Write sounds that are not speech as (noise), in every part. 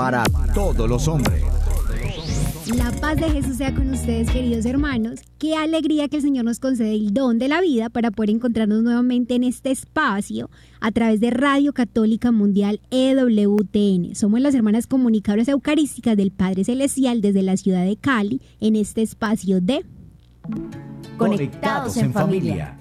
para todos los hombres. La paz de Jesús sea con ustedes, queridos hermanos. Qué alegría que el Señor nos concede el don de la vida para poder encontrarnos nuevamente en este espacio a través de Radio Católica Mundial EWTN. Somos las hermanas comunicadoras eucarísticas del Padre Celestial desde la ciudad de Cali en este espacio de Conectados en familia.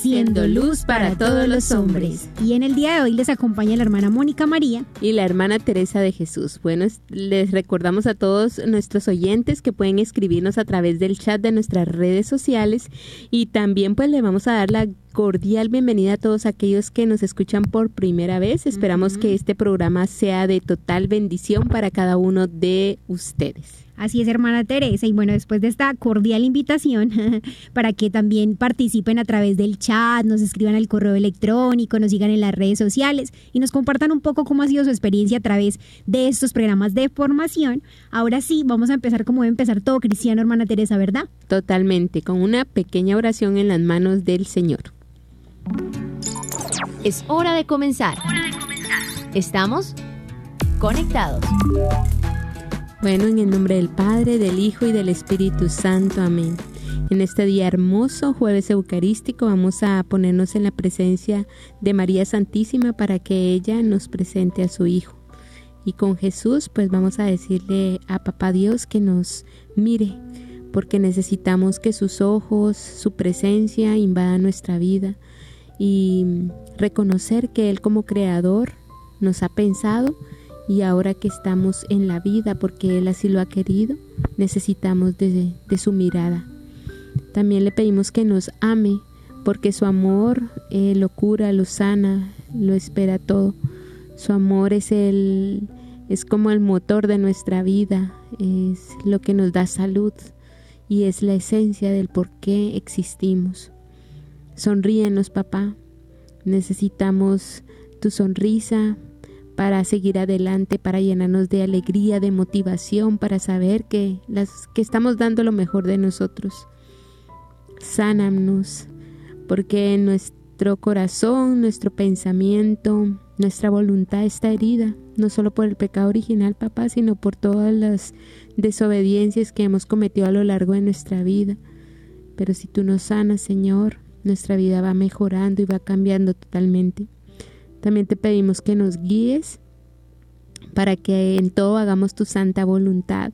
Siendo luz para todos los hombres. Y en el día de hoy les acompaña la hermana Mónica María. y la hermana Teresa de Jesús. Bueno, es- les recordamos a todos nuestros oyentes que pueden escribirnos a través del chat de nuestras redes sociales y también pues le vamos a dar la cordial bienvenida a todos aquellos que nos escuchan por primera vez. Esperamos que este programa sea de total bendición para cada uno de ustedes. Así es, hermana Teresa. Y bueno, después de esta cordial invitación (laughs) para que también participen a través del chat, nos escriban al correo electrónico, nos sigan en las redes sociales y nos compartan un poco cómo ha sido su experiencia a través de estos programas de formación. Ahora sí, vamos a empezar como debe empezar todo cristiano, hermana Teresa, ¿verdad? Totalmente, con una pequeña oración en las manos del Señor. Es hora de comenzar. Estamos conectados. Bueno, en el nombre del Padre, del Hijo y del Espíritu Santo. Amén. En este día hermoso, jueves eucarístico, vamos a ponernos en la presencia de María Santísima para que ella nos presente a su Hijo. Y con Jesús, pues vamos a decirle a Papá Dios que nos mire, porque necesitamos que sus ojos, su presencia invada nuestra vida y reconocer que Él como creador nos ha pensado y ahora que estamos en la vida porque Él así lo ha querido, necesitamos de, de su mirada. También le pedimos que nos ame porque su amor eh, lo cura, lo sana, lo espera todo. Su amor es el es como el motor de nuestra vida, es lo que nos da salud y es la esencia del por qué existimos. Sonríenos, papá. Necesitamos tu sonrisa para seguir adelante, para llenarnos de alegría, de motivación, para saber que, las, que estamos dando lo mejor de nosotros. Sánanos, porque nuestro corazón, nuestro pensamiento, nuestra voluntad está herida, no solo por el pecado original, papá, sino por todas las desobediencias que hemos cometido a lo largo de nuestra vida. Pero si tú nos sanas, Señor, nuestra vida va mejorando y va cambiando totalmente. También te pedimos que nos guíes para que en todo hagamos tu santa voluntad,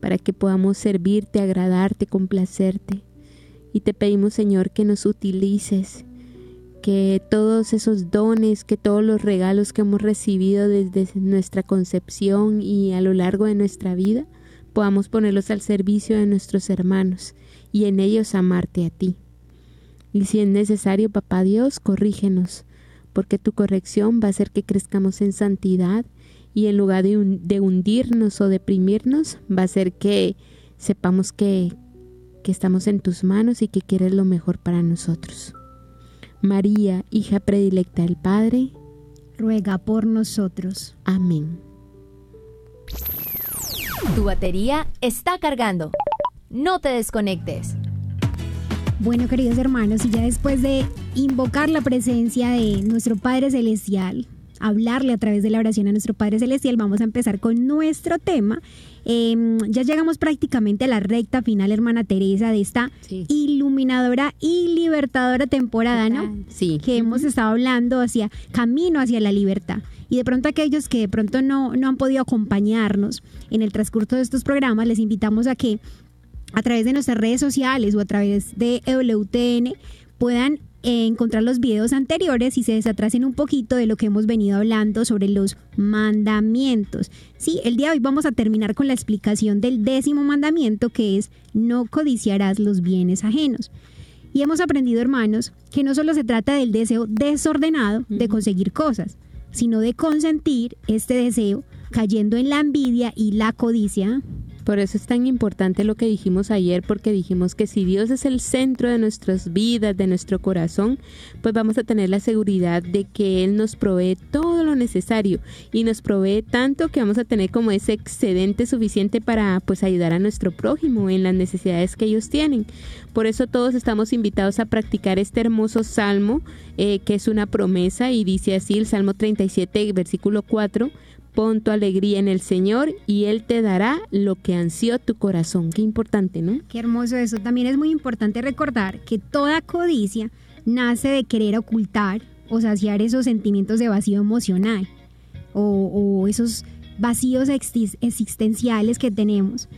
para que podamos servirte, agradarte, complacerte. Y te pedimos, Señor, que nos utilices, que todos esos dones, que todos los regalos que hemos recibido desde nuestra concepción y a lo largo de nuestra vida, podamos ponerlos al servicio de nuestros hermanos y en ellos amarte a ti. Y si es necesario, papá Dios, corrígenos, porque tu corrección va a hacer que crezcamos en santidad y en lugar de, hun- de hundirnos o deprimirnos, va a hacer que sepamos que, que estamos en tus manos y que quieres lo mejor para nosotros. María, hija predilecta del Padre, Ruega por nosotros. amén. Tu batería está cargando. No te desconectes. Bueno, queridos hermanos, y ya después de invocar la presencia de nuestro Padre Celestial, hablarle a través de la oración a nuestro Padre Celestial, vamos a empezar con nuestro tema. Eh, ya llegamos prácticamente a la recta final, hermana Teresa, de esta Sí. iluminadora y libertadora temporada, ¿no? Sí. que hemos estado hablando hacia camino hacia la libertad. Y de pronto aquellos que de pronto no, no han podido acompañarnos en el transcurso de estos programas, les invitamos a que a través de nuestras redes sociales o a través de EWTN puedan encontrar los videos anteriores y se desatrasen un poquito de lo que hemos venido hablando sobre los mandamientos. Sí, el día de hoy vamos a terminar con la explicación del décimo mandamiento que es no codiciarás los bienes ajenos. Y hemos aprendido, hermanos, que no solo se trata del deseo desordenado de conseguir cosas, sino de consentir este deseo cayendo en la envidia y la codicia, Por eso es tan importante lo que dijimos ayer, porque dijimos que si Dios es el centro de nuestras vidas, de nuestro corazón, pues vamos a tener la seguridad de que Él nos provee todo lo necesario y nos provee tanto que vamos a tener como ese excedente suficiente para pues ayudar a nuestro prójimo en las necesidades que ellos tienen. Por eso todos estamos invitados a practicar este hermoso salmo, eh, que es una promesa y dice así el Salmo 37, versículo 4 Pon tu alegría en el Señor y Él te dará lo que ansió tu corazón. Qué importante, ¿no? Qué hermoso eso. También es muy importante recordar que toda codicia nace de querer ocultar o saciar esos sentimientos de vacío emocional o, esos vacíos existenciales que tenemos,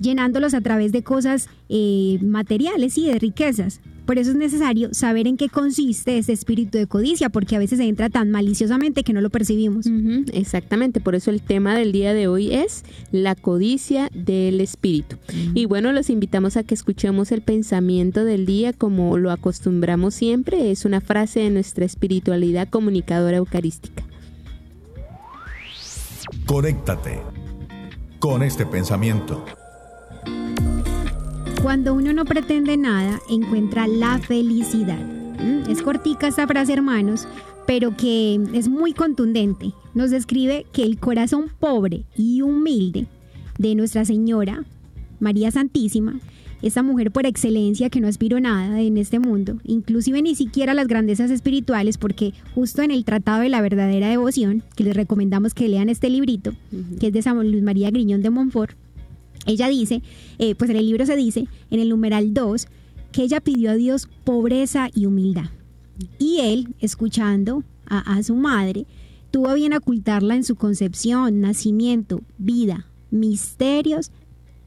llenándolos a través de cosas eh, materiales y de riquezas. Por eso es necesario saber en qué consiste ese espíritu de codicia, porque a veces se entra tan maliciosamente que no lo percibimos. exactamente, por eso el tema del día de hoy es la codicia del espíritu. Y bueno, los invitamos a que escuchemos el pensamiento del día como lo acostumbramos siempre. Es una frase de nuestra espiritualidad comunicadora eucarística. Conéctate con este pensamiento. Cuando uno no pretende nada, encuentra la felicidad. ¿Mm? Es cortica esta frase, hermanos, pero que es muy contundente. Nos describe que el corazón pobre y humilde de Nuestra Señora, María Santísima, esa mujer por excelencia que no aspiró nada en este mundo, inclusive ni siquiera las grandezas espirituales, porque justo en el Tratado de la Verdadera Devoción, que les recomendamos que lean este librito, que es de San Luis María Griñón de Montfort, ella dice, eh, pues en el libro se dice, en el numeral 2, que ella pidió a Dios pobreza y humildad. Y él, escuchando a, su madre, tuvo bien ocultarla en su concepción, nacimiento, vida, misterios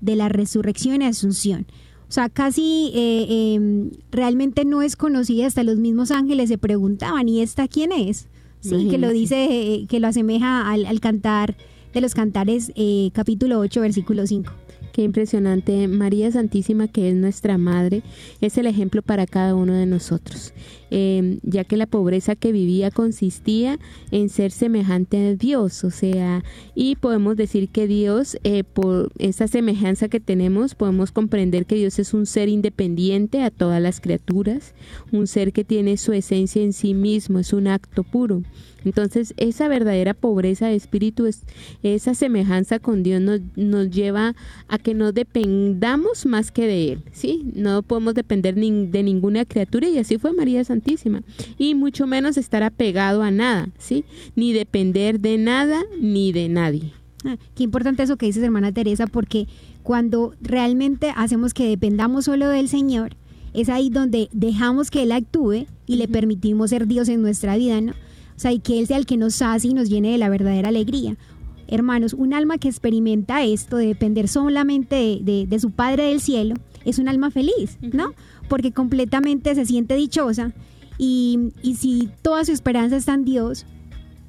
de la resurrección y asunción. O sea, casi eh, em, realmente no es conocida, hasta los mismos ángeles se preguntaban, ¿y esta quién es? Sí, que lo dice, eh, que lo asemeja al, al cantar de los Cantares, capítulo 8, versículo 5. Qué impresionante. María Santísima, que es nuestra Madre, es el ejemplo para cada uno de nosotros, em, ya que la pobreza que vivía consistía en ser semejante a Dios, o sea, y podemos decir que Dios, eh, por esa semejanza que tenemos, podemos comprender que Dios es un ser independiente a todas las criaturas, un ser que tiene su esencia en sí mismo, es un acto puro. Entonces, esa verdadera pobreza de espíritu, es, esa semejanza con Dios nos, nos lleva a que no dependamos más que de Él, ¿sí? No podemos depender de ninguna criatura y así fue María Santísima. Y mucho menos estar apegado a nada, ¿sí? Ni depender de nada ni de nadie. Ah, qué importante eso que dices, hermana Teresa, porque cuando realmente hacemos que dependamos solo del Señor, es ahí donde dejamos que Él actúe y le permitimos ser Dios en nuestra vida, ¿no? O sea, y que Él sea el que nos hace y nos llene de la verdadera alegría. Hermanos, un alma que experimenta esto de depender solamente de, su Padre del cielo es un alma feliz, ¿no? Porque completamente se siente dichosa y, si toda su esperanza está en Dios,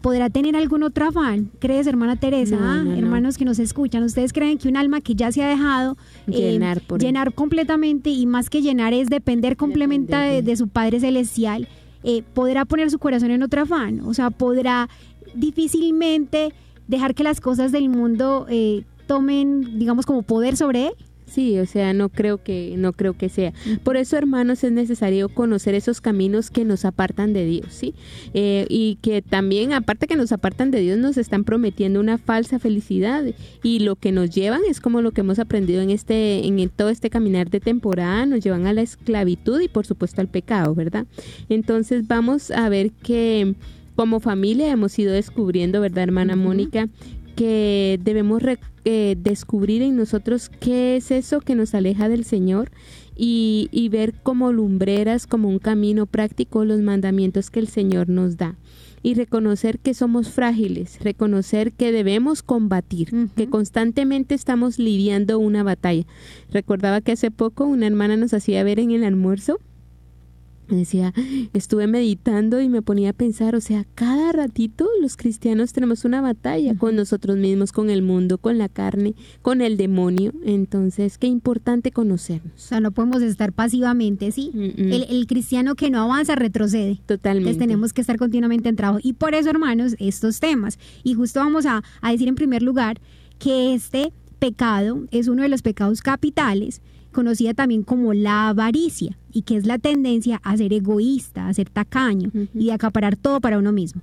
¿podrá tener algún otro afán? ¿Crees, hermana Teresa? Ah, hermanos que nos escuchan, ¿ustedes creen que un alma que ya se ha dejado eh, llenar, completamente y más que llenar es depender completamente de, su Padre Celestial? Eh, podrá poner su corazón en otro afán, o sea, podrá difícilmente dejar que las cosas del mundo eh, tomen, digamos, como poder sobre él. Sí, o sea, no creo que no creo que sea. Por eso, hermanos, es necesario conocer esos caminos que nos apartan de Dios, ¿sí? Eh, y que también, aparte que nos apartan de Dios, nos están prometiendo una falsa felicidad y lo que nos llevan es como lo que hemos aprendido en este en todo este caminar de temporada, nos llevan a la esclavitud y por supuesto al pecado, ¿verdad? Entonces vamos a ver que como familia hemos ido descubriendo, ¿verdad, hermana Mónica? Que debemos eh, descubrir en nosotros qué es eso que nos aleja del Señor y, y, ver como lumbreras, como un camino práctico, los mandamientos que el Señor nos da. Y reconocer que somos frágiles, reconocer que debemos combatir, que constantemente estamos lidiando una batalla. Recordaba que hace poco una hermana nos hacía ver en el almuerzo decía, estuve meditando y me ponía a pensar, o sea, cada ratito los cristianos tenemos una batalla con nosotros mismos, con el mundo, con la carne, con el demonio. Entonces, qué importante conocernos. O sea, no podemos estar pasivamente, ¿sí? El, cristiano que no avanza retrocede. Totalmente. Entonces tenemos que estar continuamente en trabajo. Y por eso, hermanos, estos temas. Y justo vamos a, a decir en primer lugar que este pecado es uno de los pecados capitales, conocida también como la avaricia, y que es la tendencia a ser egoísta, a ser tacaño y de acaparar todo para uno mismo.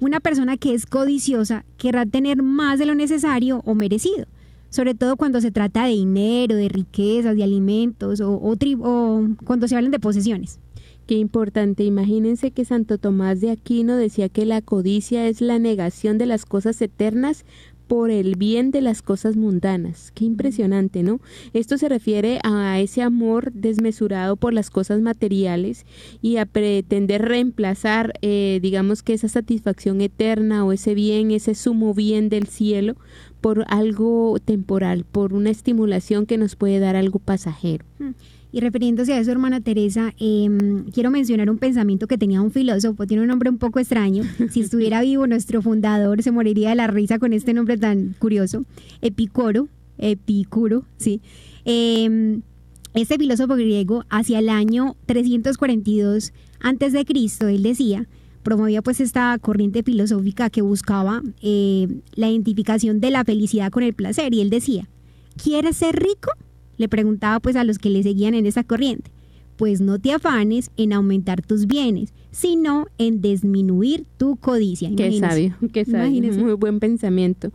Una persona que es codiciosa querrá tener más de lo necesario o merecido, sobre todo cuando se trata de dinero, de riquezas, de alimentos o, o cuando se hablan de posesiones. Qué importante. Imagínense que Santo Tomás de Aquino decía que la codicia es la negación de las cosas eternas por el bien de las cosas mundanas. Qué impresionante, ¿no? Esto se refiere a ese amor desmesurado por las cosas materiales y a pretender reemplazar, eh, digamos que esa satisfacción eterna o ese bien, ese sumo bien del cielo por algo temporal, por una estimulación que nos puede dar algo pasajero. Mm. Y refiriéndose a eso, hermana Teresa, em, quiero mencionar un pensamiento que tenía un filósofo, tiene un nombre un poco extraño. Si estuviera vivo, nuestro fundador se moriría de la risa con este nombre tan curioso. Epicoro, Epicuro, sí. Eh, este filósofo griego, hacia el año 342 antes de Cristo, él decía, promovía pues esta corriente filosófica que buscaba eh, la identificación de la felicidad con el placer. Y él decía, ¿quieres ser rico? Le preguntaba pues a los que le seguían en esa corriente, pues no te afanes en aumentar tus bienes, sino en disminuir tu codicia. Qué sabio, qué sabio, (laughs) muy buen pensamiento.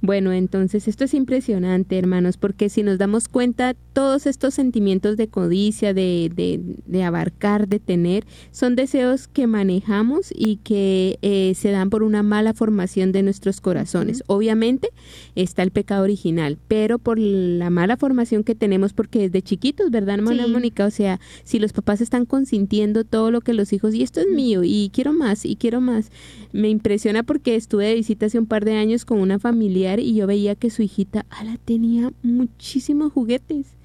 Bueno, entonces esto es impresionante, hermanos, porque si nos damos cuenta, todos estos sentimientos de codicia, de, de, de abarcar, de tener, son deseos que manejamos y que eh, se dan por una mala formación de nuestros corazones. Obviamente está el pecado original, pero por la mala formación que tenemos, porque desde chiquitos, ¿verdad, hermana Mónica? O sea, si los papás están consintiendo todo lo que los hijos, y esto es mío, y quiero más, y quiero más. Me impresiona porque estuve de visita hace un par de años con una familiar y yo veía que su hijita, ala, tenía muchísimos juguetes.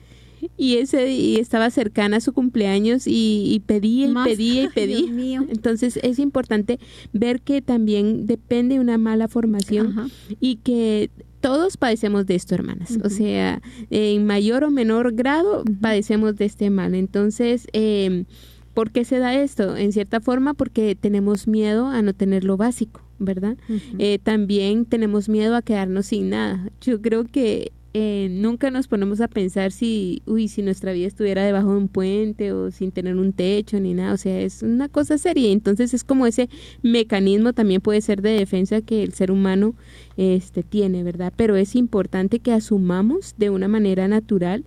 Y ese y estaba cercana a su cumpleaños y, pedía y pedía y pedía. (laughs) Entonces es importante ver que también depende de una mala formación y que todos padecemos de esto, hermanas. O sea, en mayor o menor grado padecemos de este mal. Entonces, eh, ¿por qué se da esto? En cierta forma, porque tenemos miedo a no tener lo básico, ¿verdad? eh, también tenemos miedo a quedarnos sin nada. Yo creo que eh, nunca nos ponemos a pensar si, uy, si nuestra vida estuviera debajo de un puente o sin tener un techo ni nada, o sea, es una cosa seria. Entonces es como ese mecanismo también puede ser de defensa que el ser humano este, tiene, ¿verdad? Pero es importante que asumamos de una manera natural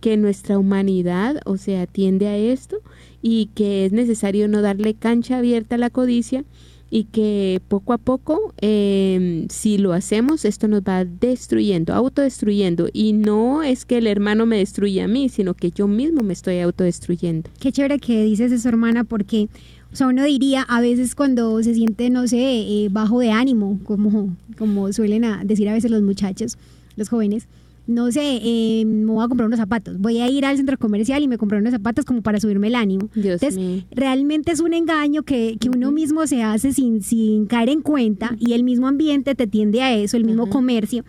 que nuestra humanidad, o sea, tiende a esto y que es necesario no darle cancha abierta a la codicia y que poco a poco, eh, si lo hacemos, esto nos va destruyendo, autodestruyendo. Y no es que el hermano me destruya a mí, sino que yo mismo me estoy autodestruyendo. Qué chévere que dices eso, hermana, porque o sea, uno diría a veces cuando se siente, no sé, eh, bajo de ánimo, como, como suelen decir a veces los muchachos, los jóvenes, no sé, eh, me voy a comprar unos zapatos, voy a ir al centro comercial y me compré unos zapatos como para subirme el ánimo. Entonces, realmente es un engaño que, que uno mismo se hace sin, sin caer en cuenta y el mismo ambiente te tiende a eso, el mismo comercio.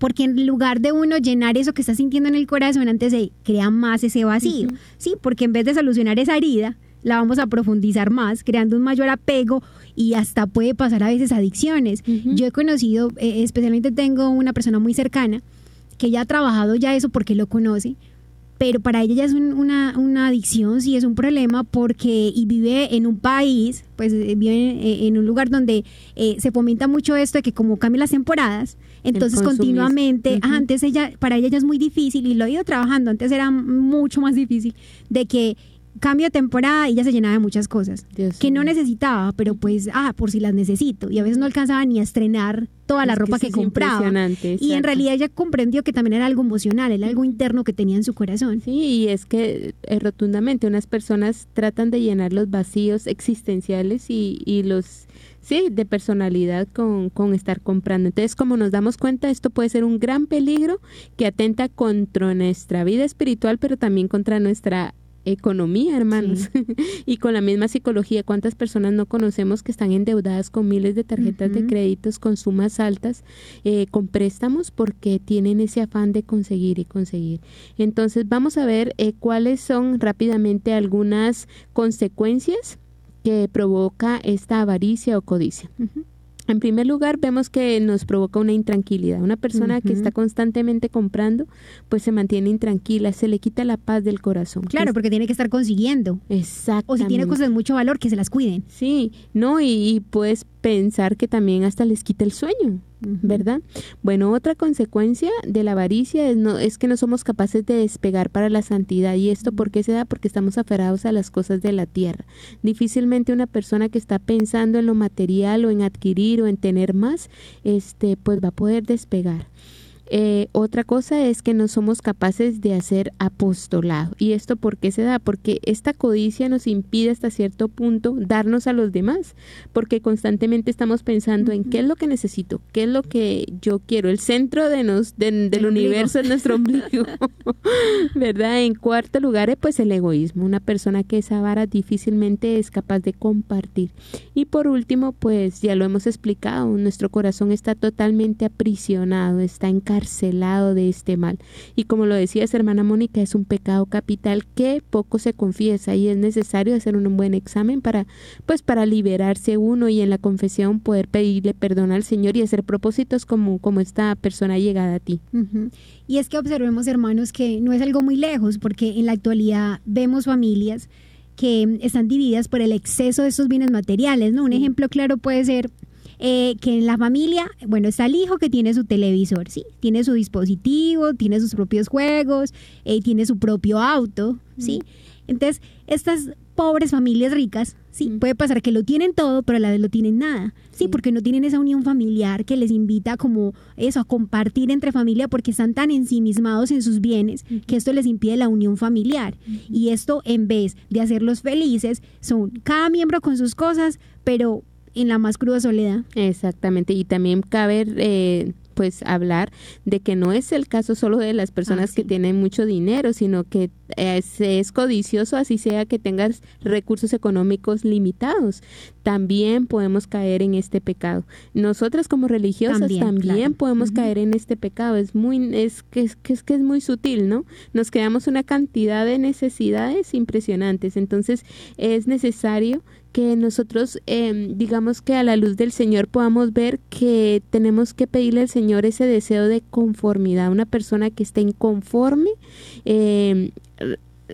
Porque en lugar de uno llenar eso que está sintiendo en el corazón, antes se crea más ese vacío. Sí, porque en vez de solucionar esa herida, la vamos a profundizar más, creando un mayor apego y hasta puede pasar a veces adicciones. Yo he conocido, eh, especialmente tengo una persona muy cercana, que ya ha trabajado ya eso porque lo conoce, pero para ella ya es una, una, adicción, sí es un problema porque y vive en un país, pues eh, vive eh, en, un lugar donde eh, se fomenta mucho esto de que como cambian las temporadas, entonces continuamente, antes ella, para ella ya es muy difícil y lo ha ido trabajando, antes era mucho más difícil de que cambio de temporada y ya se llenaba de muchas cosas que no necesitaba, pero pues, ah, por si las necesito. Y a veces no alcanzaba ni a estrenar toda la ropa que, compraba. Y en realidad ella comprendió que también era algo emocional, era algo interno que tenía en su corazón. Sí, y es que eh, rotundamente unas personas tratan de llenar los vacíos existenciales y, y los sí, de personalidad con, con, estar comprando. Entonces, como nos damos cuenta, esto puede ser un gran peligro que atenta contra nuestra vida espiritual, pero también contra nuestra economía, hermanos. (laughs) y con la misma psicología, ¿cuántas personas no conocemos que están endeudadas con miles de tarjetas de créditos con sumas altas, eh, con préstamos, porque tienen ese afán de conseguir y conseguir? Entonces, vamos a ver eh, cuáles son rápidamente algunas consecuencias que provoca esta avaricia o codicia. En primer lugar, vemos que nos provoca una intranquilidad. Una persona que está constantemente comprando, pues se mantiene intranquila, se le quita la paz del corazón. Claro, porque tiene que estar consiguiendo. Exacto. O si tiene cosas de mucho valor, que se las cuiden. Sí, no, y, y puedes pensar que también hasta les quita el sueño. ¿Verdad? Bueno, otra consecuencia de la avaricia es, no, es que no somos capaces de despegar para la santidad. ¿Y esto por qué se da? Porque estamos aferrados a las cosas de la tierra. Difícilmente una persona que está pensando en lo material o en adquirir o en tener más, este, pues va a poder despegar. Eh, otra cosa es que no somos capaces de hacer apostolado. ¿Y esto por qué se da? Porque esta codicia nos impide hasta cierto punto darnos a los demás, porque constantemente estamos pensando en qué es lo que necesito, qué es lo que yo quiero. El centro de nos, del universo es nuestro ombligo, (laughs) ¿verdad? En cuarto lugar, eh, pues el egoísmo. Una persona que es avara difícilmente es capaz de compartir. Y por último, pues ya lo hemos explicado, nuestro corazón está totalmente aprisionado, está encarcelado encarcelado de este mal. Y como lo decías, hermana Mónica, es un pecado capital que poco se confiesa y es necesario hacer un buen examen para, pues, para liberarse uno y en la confesión poder pedirle perdón al Señor y hacer propósitos como, como esta persona llegada a ti. Y es que observemos, hermanos, que no es algo muy lejos, porque en la actualidad vemos familias que están divididas por el exceso de estos bienes materiales, ¿no? Un ejemplo claro puede ser eh, que en la familia, bueno, está el hijo que tiene su televisor, ¿sí? Tiene su dispositivo, tiene sus propios juegos, eh, tiene su propio auto, ¿sí? Entonces, estas pobres familias ricas, sí, puede pasar que lo tienen todo, pero a la vez lo tienen nada, sí, porque no tienen esa unión familiar que les invita como eso, a compartir entre familia, porque están tan ensimismados en sus bienes que esto les impide la unión familiar. Y esto, en vez de hacerlos felices, son cada miembro con sus cosas, pero en la más cruda soledad. Exactamente, y también cabe eh, pues hablar de que no es el caso solo de las personas ah, que tienen mucho dinero, sino que es, es, codicioso, así sea que tengas recursos económicos limitados. También podemos caer en este pecado. Nosotras como religiosas también, podemos caer en este pecado. Es muy, es que es, que es que es muy sutil, ¿no? Nos quedamos una cantidad de necesidades impresionantes. Entonces es necesario que nosotros, eh, digamos que a la luz del Señor podamos ver que tenemos que pedirle al Señor ese deseo de conformidad. Una persona que esté inconforme eh,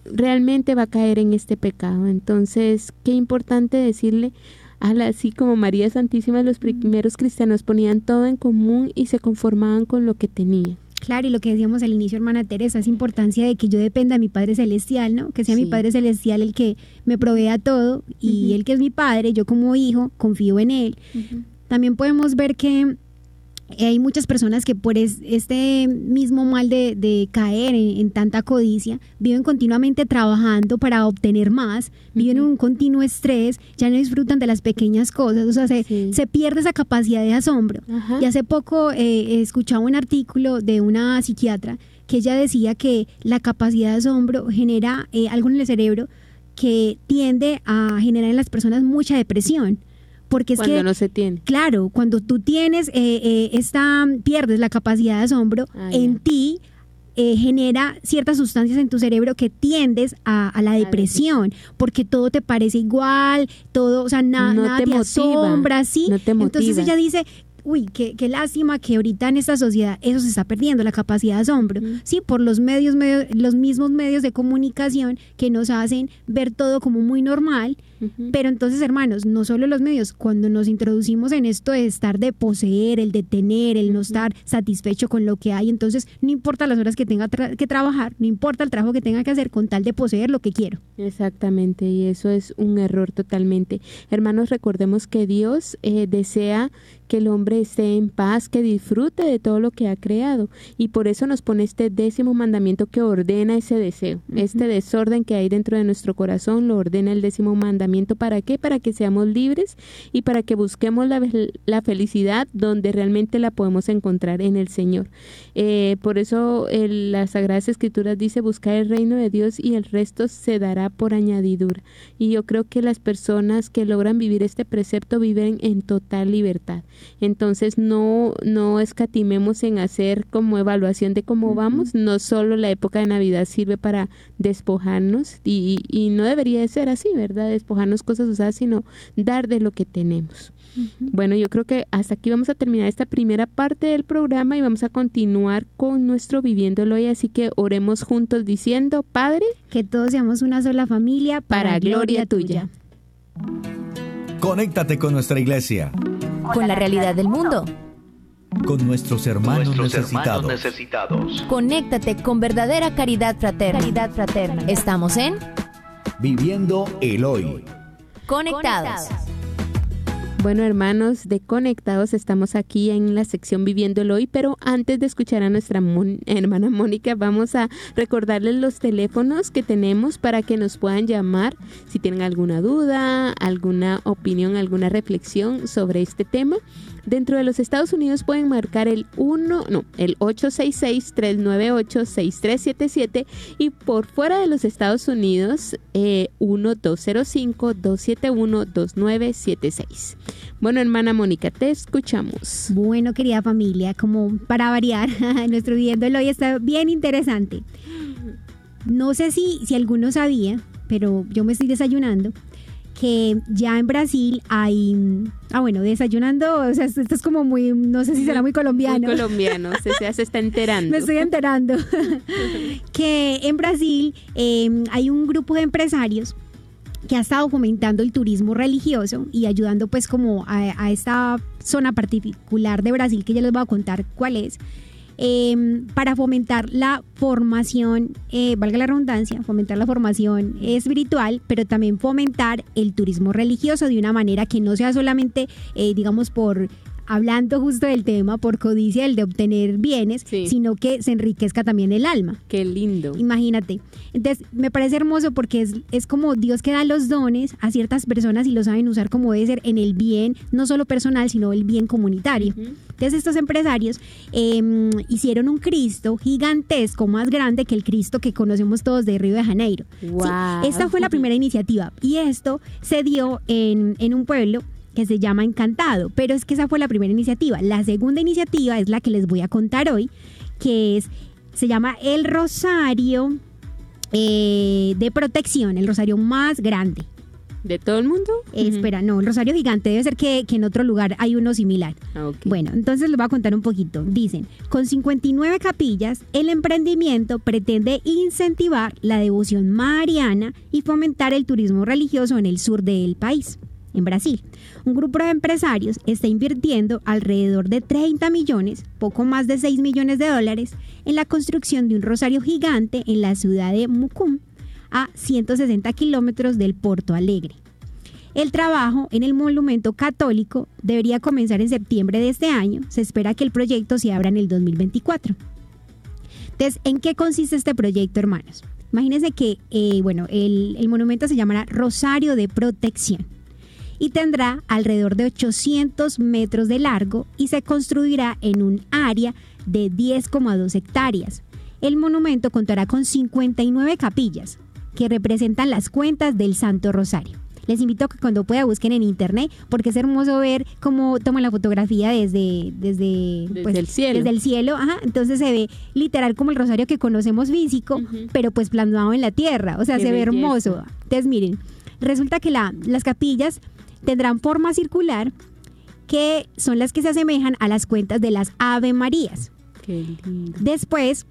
realmente va a caer en este pecado. Entonces, qué importante decirle, así como María Santísima, los primeros cristianos ponían todo en común y se conformaban con lo que tenían. Claro, y lo que decíamos al inicio, hermana Teresa, esa importancia de que yo dependa de mi Padre Celestial, ¿no? Que sea mi Padre Celestial el que me provea todo y el que es mi Padre, yo como hijo confío en Él. También podemos ver que hay muchas personas que por este mismo mal de, caer en, tanta codicia, viven continuamente trabajando para obtener más, viven en un continuo estrés, ya no disfrutan de las pequeñas cosas, o sea, se, pierde esa capacidad de asombro. Y hace poco eh, escuchaba un artículo de una psiquiatra que ella decía que la capacidad de asombro genera eh, algo en el cerebro que tiende a generar en las personas mucha depresión porque es cuando no se tiene. Claro, cuando tú tienes eh, eh, esta, pierdes la capacidad de asombro, ah, en ti eh, genera ciertas sustancias en tu cerebro que tiendes a, la depresión, porque todo te parece igual, todo, o sea, nada te, asombra, ¿sí? Entonces ella dice uy, qué, qué, lástima que ahorita en esta sociedad eso se está perdiendo, la capacidad de asombro, sí, por los medios, medios, los mismos medios de comunicación que nos hacen ver todo como muy normal, pero entonces, hermanos, no solo los medios, cuando nos introducimos en esto de estar de poseer, el de tener, el no estar satisfecho con lo que hay, entonces no importa las horas que tenga que trabajar, no importa el trabajo que tenga que hacer con tal de poseer lo que quiero. Exactamente, y eso es un error totalmente. Hermanos, recordemos que Dios eh, desea que el hombre esté en paz, que disfrute de todo lo que ha creado. Y por eso nos pone este décimo mandamiento que ordena ese deseo. Este desorden que hay dentro de nuestro corazón lo ordena el décimo mandamiento. ¿Para qué? Para que seamos libres y para que busquemos la, felicidad donde realmente la podemos encontrar en el Señor. Eh, por eso el, las Sagradas Escrituras dice buscar el reino de Dios y el resto se dará por añadidura. Y yo creo que las personas que logran vivir este precepto viven en total libertad. En Entonces no, no escatimemos en hacer como evaluación de cómo vamos. No solo la época de Navidad sirve para despojarnos y, y no debería de ser así, ¿verdad? Despojarnos cosas usadas, sino dar de lo que tenemos. Bueno, yo creo que hasta aquí vamos a terminar esta primera parte del programa y vamos a continuar con nuestro viviéndolo hoy. Así que oremos juntos diciendo, Padre, que todos seamos una sola familia para, gloria, tuya. Conéctate con nuestra iglesia. Con la realidad del mundo. Con nuestros hermanos, Nuestros necesitados. hermanos necesitados. Conéctate con verdadera caridad fraterna. Caridad fraterna. Estamos en Viviendo el hoy. Conectados. Bueno, hermanos de Conectados, estamos aquí en la sección Viviéndolo hoy, pero antes de escuchar a nuestra mon- hermana Mónica, vamos a recordarles los teléfonos que tenemos para que nos puedan llamar si tienen alguna duda, alguna opinión, alguna reflexión sobre este tema. Dentro de los Estados Unidos pueden marcar el 1, no, el 866-398-6377 y por fuera de los Estados Unidos eh, 1-205-271-2976. Bueno, hermana Mónica, te escuchamos. Bueno, querida familia, como para variar, (laughs) nuestro viviéndolo hoy está bien interesante. No sé si, si alguno sabía, pero yo me estoy desayunando, que ya en Brasil hay... Ah, bueno, desayunando, o sea, esto es como muy, no sé si será muy colombiano. Muy colombiano, se, se- se está enterando. (laughs) Me estoy enterando (laughs) que en Brasil eh, hay un grupo de empresarios que ha estado fomentando el turismo religioso y ayudando pues como a, a esta zona particular de Brasil que ya les voy a contar cuál es, eh, para fomentar la formación, eh, valga la redundancia, fomentar la formación espiritual, pero también fomentar el turismo religioso de una manera que no sea solamente, eh, digamos, por hablando justo del tema, por codicia, el de obtener bienes, Sí. sino que se enriquezca también el alma. Qué lindo. Imagínate. Entonces, me parece hermoso porque es, es como Dios que da los dones a ciertas personas y lo saben usar como debe ser en el bien, no solo personal, sino el bien comunitario. Entonces, estos empresarios eh, hicieron un Cristo gigantesco, más grande que el Cristo que conocemos todos de Río de Janeiro. Sí, Guau. esta fue la primera iniciativa y esto se dio en, en un pueblo que se llama Encantado, pero es que esa fue la primera iniciativa. La segunda iniciativa es la que les voy a contar hoy, que es se llama el Rosario eh, de Protección, el Rosario más grande. ¿De todo el mundo? Eh, Espera, no, el Rosario gigante debe ser que, que en otro lugar hay uno similar. Ah. Bueno, entonces les voy a contar un poquito. Dicen, con 59 capillas, el emprendimiento pretende incentivar la devoción mariana y fomentar el turismo religioso en el sur del país, en Brasil. Un grupo de empresarios está invirtiendo alrededor de 30 millones, poco más de 6 millones de dólares, en la construcción de un rosario gigante en la ciudad de Mucum, a 160 kilómetros del Porto Alegre. El trabajo en el monumento católico debería comenzar en septiembre de este año. Se espera que el proyecto se abra en el 2024. Entonces, ¿en qué consiste este proyecto, hermanos? Imagínense que, eh, bueno, el, el monumento se llamará Rosario de Protección y tendrá alrededor de 800 metros de largo y se construirá en un área de 10,2 hectáreas. El monumento contará con 59 capillas que representan las cuentas del Santo Rosario. Les invito a que cuando pueda busquen en internet porque es hermoso ver cómo toman la fotografía desde desde, Desde el cielo. Desde el cielo, ajá, entonces se ve literal como el rosario que conocemos físico, pero pues plasmado en la tierra, o sea, Qué se ve hermoso. Entonces miren, resulta que la, las capillas tendrán forma circular que son las que se asemejan a las cuentas de las Ave Marías. Qué lindo. Después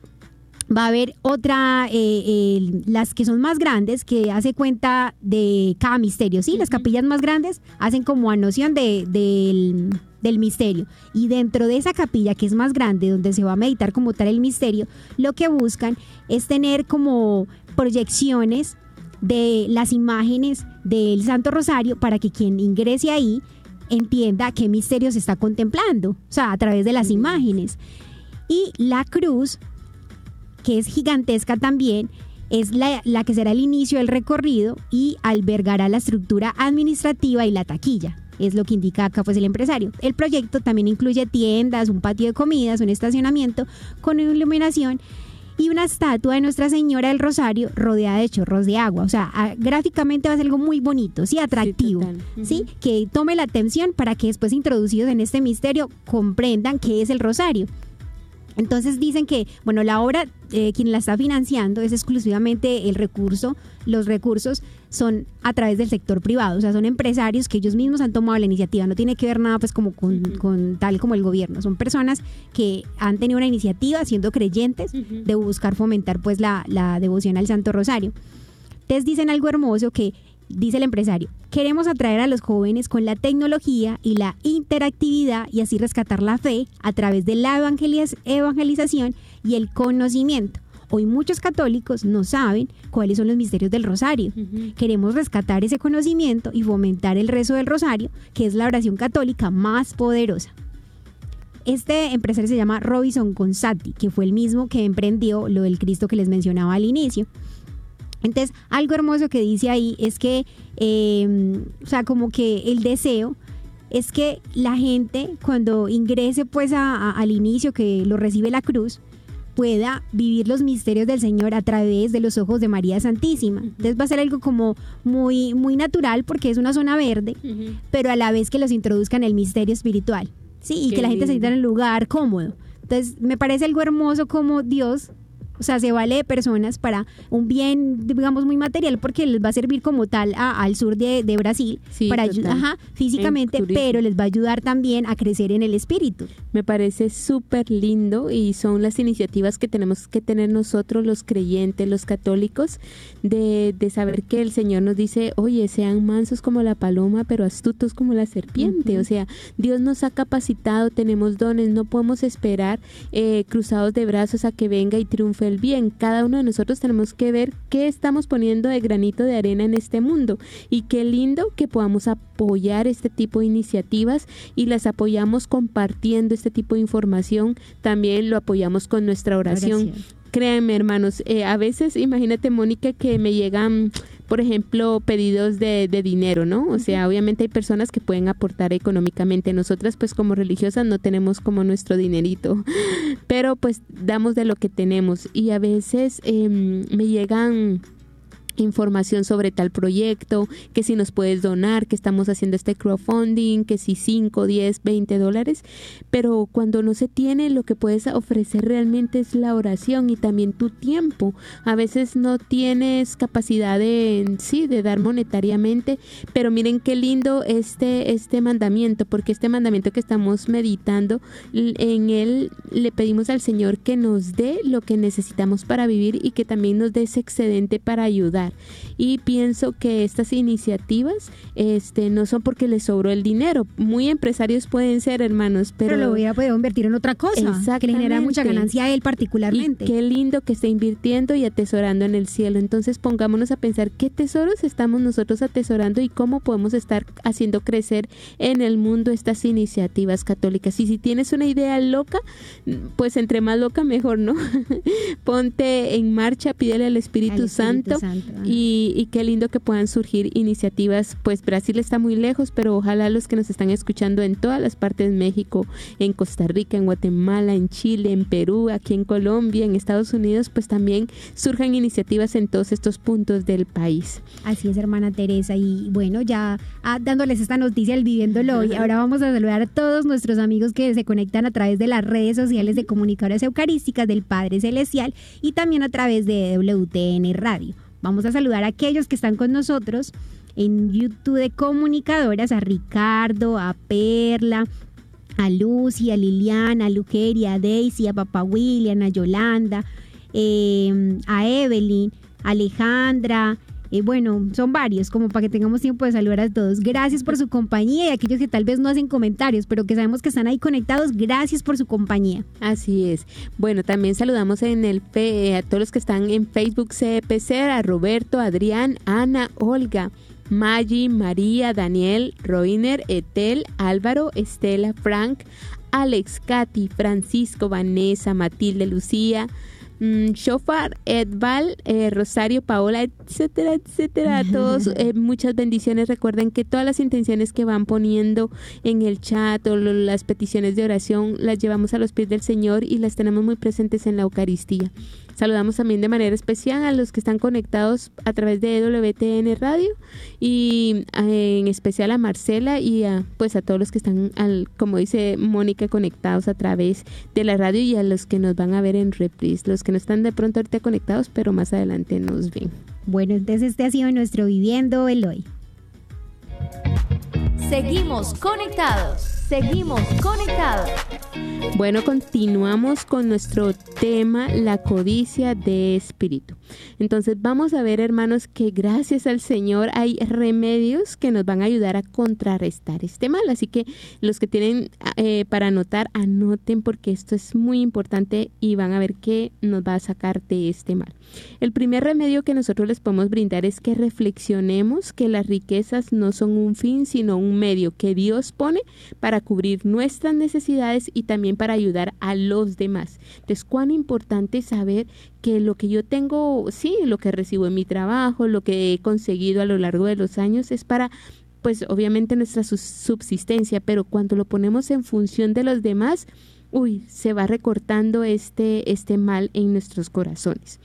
va a haber otra, eh, eh, las que son más grandes, que hace cuenta de cada misterio. Sí, las capillas más grandes hacen como a noción de, del, del misterio. Y dentro de esa capilla que es más grande, donde se va a meditar como tal el misterio, lo que buscan es tener como proyecciones de las imágenes del Santo Rosario para que quien ingrese ahí entienda qué misterio se está contemplando, o sea, a través de las imágenes. Y la cruz que es gigantesca también, es la, la que será el inicio del recorrido y albergará la estructura administrativa y la taquilla. Es lo que indica acá pues el empresario. El proyecto también incluye tiendas, un patio de comidas, un estacionamiento con iluminación y una estatua de Nuestra Señora del Rosario rodeada de chorros de agua. O sea, a- gráficamente va a ser algo muy bonito, sí, atractivo, sí, que tome la atención para que después introducidos en este misterio comprendan qué es el rosario. Entonces dicen que, bueno, la obra, eh, quien la está financiando es exclusivamente el recurso, los recursos son a través del sector privado, o sea, son empresarios que ellos mismos han tomado la iniciativa, no tiene que ver nada pues como con, tal como el gobierno, son personas que han tenido una iniciativa siendo creyentes de buscar fomentar pues la, la devoción al Santo Rosario. Entonces dicen algo hermoso que dice el empresario, queremos atraer a los jóvenes con la tecnología y la interactividad y así rescatar la fe a través de la evangeliz- evangelización y el conocimiento. Hoy muchos católicos no saben cuáles son los misterios del rosario. Queremos rescatar ese conocimiento y fomentar el rezo del rosario, que es la oración católica más poderosa. Este empresario se llama Robinson Consatti, que fue el mismo que emprendió lo del Cristo que les mencionaba al inicio. Entonces, algo hermoso que dice ahí es que, eh, o sea, como que el deseo es que la gente cuando ingrese pues a- a- al inicio que lo recibe la cruz, pueda vivir los misterios del Señor a través de los ojos de María Santísima. Entonces va a ser algo como muy, muy natural porque es una zona verde, pero a la vez que los introduzcan el misterio espiritual. Sí, y Qué que la gente se sienta en un lugar cómodo. Entonces, me parece algo hermoso como Dios, o sea, se vale de personas para un bien, digamos, muy material, porque les va a servir como tal a- al sur de, de Brasil, Sí, para ayudar, ajá, físicamente, pero les va a ayudar también a crecer en el espíritu. Me parece súper lindo y son las iniciativas que tenemos que tener nosotros los creyentes, los católicos, de, de saber que el Señor nos dice, oye, sean mansos como la paloma, pero astutos como la serpiente. O sea, Dios nos ha capacitado, tenemos dones, no podemos esperar eh, cruzados de brazos a que venga y triunfe el bien. Cada uno de nosotros tenemos que ver qué estamos poniendo de granito de arena en este mundo y qué lindo que podamos apoyar este tipo de iniciativas y las apoyamos compartiendo este tipo de información, también lo apoyamos con nuestra oración. Créanme, hermanos, eh, a veces, imagínate, Mónica, que me llegan, por ejemplo, pedidos de, de dinero, ¿no? O sea, obviamente hay personas que pueden aportar económicamente. Nosotras, pues, como religiosas, no tenemos como nuestro dinerito, (laughs) pero pues damos de lo que tenemos. Y a veces em, me llegan información sobre tal proyecto, que si nos puedes donar, que estamos haciendo este crowdfunding, que si 5, 10, 20 dólares, pero cuando no se tiene lo que puedes ofrecer realmente es la oración y también tu tiempo. A veces no tienes capacidad de sí de dar monetariamente, pero miren qué lindo este este mandamiento, porque este mandamiento que estamos meditando en él le pedimos al Señor que nos dé lo que necesitamos para vivir y que también nos dé ese excedente para ayudar. Y pienso que estas iniciativas este no son porque les sobró el dinero. Muy empresarios pueden ser, hermanos, pero, Pero, lo hubiera podido invertir en otra cosa, que le genera mucha ganancia a él y particularmente. qué lindo que esté invirtiendo y atesorando en el cielo. Entonces pongámonos a pensar qué tesoros estamos nosotros atesorando y cómo podemos estar haciendo crecer en el mundo estas iniciativas católicas. Y si tienes una idea loca, pues entre más loca mejor, ¿no? (laughs) Ponte en marcha, pídele al Espíritu, Al Espíritu Santo. Y, y qué lindo que puedan surgir iniciativas. Pues Brasil está muy lejos, pero ojalá los que nos están escuchando en todas las partes de México, en Costa Rica, en Guatemala, en Chile, en Perú, aquí en Colombia, en Estados Unidos, pues también surjan iniciativas en todos estos puntos del país. Así es, hermana Teresa. Y bueno, ya ah, dándoles esta noticia del Viviéndolo hoy, ahora vamos a saludar a todos nuestros amigos que se conectan a través de las redes sociales de comunicadoras eucarísticas del Padre Celestial y también a través de WTN Radio. Vamos a saludar a aquellos que están con nosotros en YouTube de comunicadoras, a Ricardo, a Perla, a Lucy, a Liliana, a Luqueria, a Daisy, a Papá William, a Yolanda, eh, a Evelyn, a Alejandra. Eh, bueno, son varios, como para que tengamos tiempo de saludar a todos. Gracias por su compañía y aquellos que tal vez no hacen comentarios, pero que sabemos que están ahí conectados, gracias por su compañía. Así es. Bueno, también saludamos en el fe- a todos los que están en Facebook CPC, a Roberto, Adrián, Ana, Olga, Maggi, María, Daniel, Roiner, Etel, Álvaro, Estela, Frank, Alex, Katy, Francisco, Vanessa, Matilde, Lucía, mm, Shofar, Edval, eh, Rosario, Paola, etcétera, etcétera. A todos, (laughs) eh, muchas bendiciones. Recuerden que todas las intenciones que van poniendo en el chat o lo- las peticiones de oración las llevamos a los pies del Señor y las tenemos muy presentes en la Eucaristía. Saludamos también de manera especial a los que están conectados a través de WTN Radio y eh, en especial a Marcela y a, pues a todos los que están, al, como dice Mónica, conectados a través de la radio y a los que nos van a ver en reprise, los que no están de pronto ahorita conectados, pero más adelante nos ven. Bueno, entonces este ha sido nuestro Viviendo el Hoy. Seguimos conectados. Seguimos conectados. Bueno, continuamos con nuestro tema, la codicia de espíritu. Entonces vamos a ver, hermanos, que gracias al Señor hay remedios que nos van a ayudar a contrarrestar este mal. Así que los que tienen eh, para anotar, anoten porque esto es muy importante y van a ver qué nos va a sacar de este mal. El primer remedio que nosotros les podemos brindar es que reflexionemos que las riquezas no son un fin, sino un medio que Dios pone para cubrir nuestras necesidades y también para ayudar a los demás. Entonces, cuán importante saber que lo que yo tengo, sí, lo que recibo en mi trabajo, lo que he conseguido a lo largo de los años es para pues obviamente nuestra subsistencia, pero cuando lo ponemos en función de los demás, uy, se va recortando este, este mal en nuestros corazones.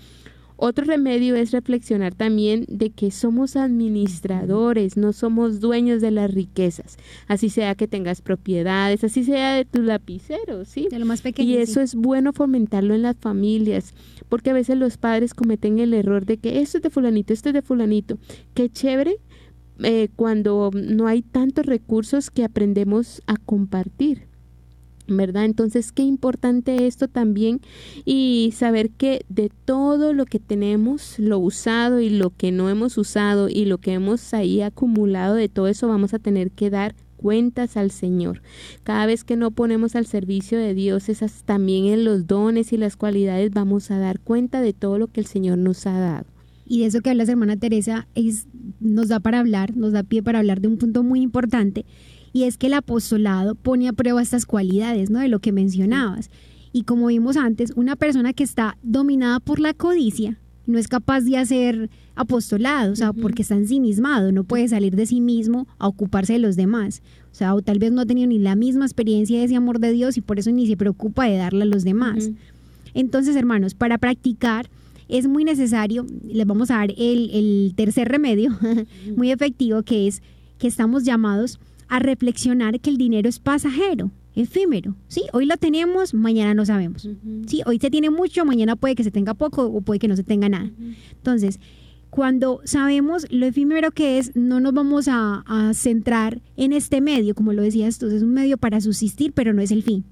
Otro remedio es reflexionar también de que somos administradores, no somos dueños de las riquezas. Así sea que tengas propiedades, así sea de tu lapicero, ¿sí? De lo más pequeño. Y sí. eso es bueno fomentarlo en las familias, porque a veces los padres cometen el error de que esto es de fulanito, esto es de fulanito. Qué chévere eh, cuando no hay tantos recursos que aprendemos a compartir. ¿Verdad? Entonces, qué importante esto también y saber que de todo lo que tenemos, lo usado y lo que no hemos usado y lo que hemos ahí acumulado, de todo eso vamos a tener que dar cuentas al Señor. Cada vez que no ponemos al servicio de Dios, esas también en los dones y las cualidades vamos a dar cuenta de todo lo que el Señor nos ha dado. Y de eso que habla hermana Teresa es, nos da para hablar, nos da pie para hablar de un punto muy importante y es que el apostolado pone a prueba estas cualidades, ¿no? De lo que mencionabas. Y como vimos antes, una persona que está dominada por la codicia no es capaz de hacer apostolado, o sea, Ujú. porque está ensimismado, no puede salir de sí mismo a ocuparse de los demás. O sea, o tal vez no ha tenido ni la misma experiencia de ese amor de Dios y por eso ni se preocupa de darle a los demás. Entonces, hermanos, para practicar es muy necesario, les vamos a dar el, el tercer remedio (laughs) muy efectivo, que es que estamos llamados a reflexionar que el dinero es pasajero, efímero. Sí, hoy lo tenemos, mañana no sabemos. Ujú. Sí, hoy se tiene mucho, mañana puede que se tenga poco o puede que no se tenga nada. Entonces, cuando sabemos lo efímero que es, no nos vamos a, a centrar en este medio, como lo decías tú, es un medio para subsistir, pero no es el fin.